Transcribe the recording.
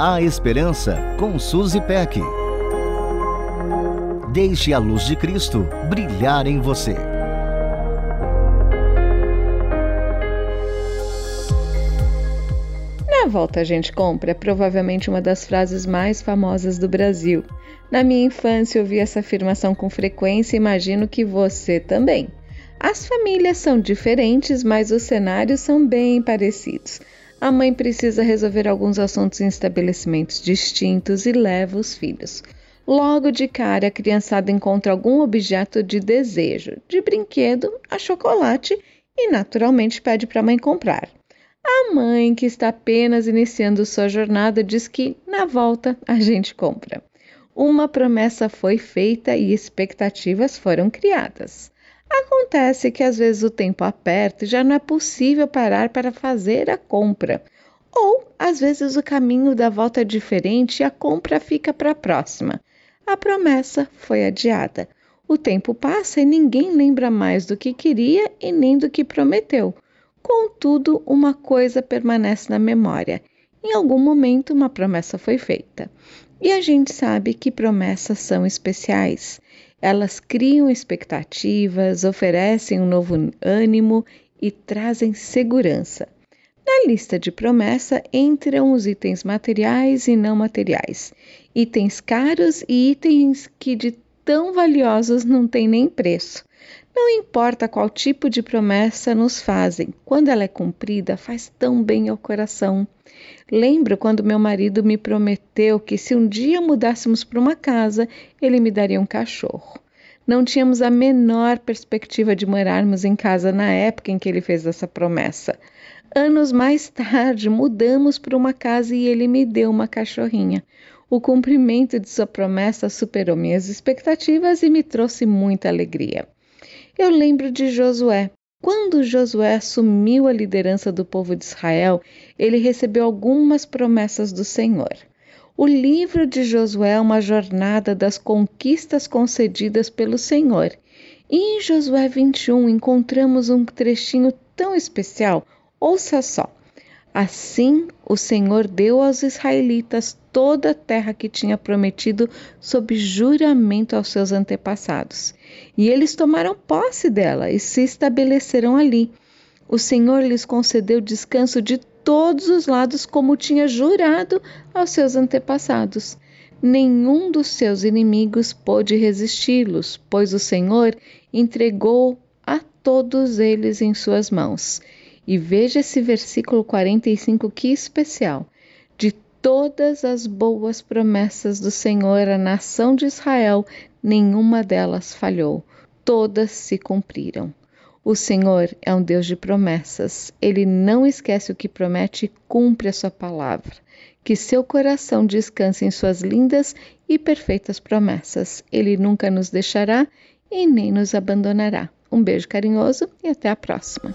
A Esperança com Suzy Peck. Deixe a luz de Cristo brilhar em você. Na volta a gente compra é provavelmente uma das frases mais famosas do Brasil. Na minha infância ouvi essa afirmação com frequência e imagino que você também. As famílias são diferentes, mas os cenários são bem parecidos. A mãe precisa resolver alguns assuntos em estabelecimentos distintos e leva os filhos. Logo de cara, a criançada encontra algum objeto de desejo, de brinquedo a chocolate, e naturalmente pede para a mãe comprar. A mãe, que está apenas iniciando sua jornada, diz que na volta a gente compra. Uma promessa foi feita e expectativas foram criadas. Acontece que às vezes o tempo aperta e já não é possível parar para fazer a compra. Ou às vezes o caminho da volta é diferente e a compra fica para a próxima. A promessa foi adiada. O tempo passa e ninguém lembra mais do que queria e nem do que prometeu. Contudo, uma coisa permanece na memória. Em algum momento, uma promessa foi feita. E a gente sabe que promessas são especiais. Elas criam expectativas, oferecem um novo ânimo e trazem segurança. Na lista de promessa entram os itens materiais e não materiais, itens caros e itens que de tão valiosos não têm nem preço. Não importa qual tipo de promessa nos fazem, quando ela é cumprida, faz tão bem ao coração. Lembro quando meu marido me prometeu que se um dia mudássemos para uma casa, ele me daria um cachorro. Não tínhamos a menor perspectiva de morarmos em casa na época em que ele fez essa promessa. Anos mais tarde, mudamos para uma casa e ele me deu uma cachorrinha. O cumprimento de sua promessa superou minhas expectativas e me trouxe muita alegria. Eu lembro de Josué. Quando Josué assumiu a liderança do povo de Israel, ele recebeu algumas promessas do Senhor. O livro de Josué é uma jornada das conquistas concedidas pelo Senhor. E em Josué 21 encontramos um trechinho tão especial. Ouça só. Assim, o Senhor deu aos israelitas toda a terra que tinha prometido sob juramento aos seus antepassados. E eles tomaram posse dela e se estabeleceram ali. O Senhor lhes concedeu descanso de todos os lados, como tinha jurado aos seus antepassados. Nenhum dos seus inimigos pôde resisti-los, pois o Senhor entregou a todos eles em suas mãos. E veja esse versículo 45 que especial. De todas as boas promessas do Senhor à nação de Israel, nenhuma delas falhou, todas se cumpriram. O Senhor é um Deus de promessas. Ele não esquece o que promete e cumpre a sua palavra. Que seu coração descanse em suas lindas e perfeitas promessas. Ele nunca nos deixará e nem nos abandonará. Um beijo carinhoso e até a próxima.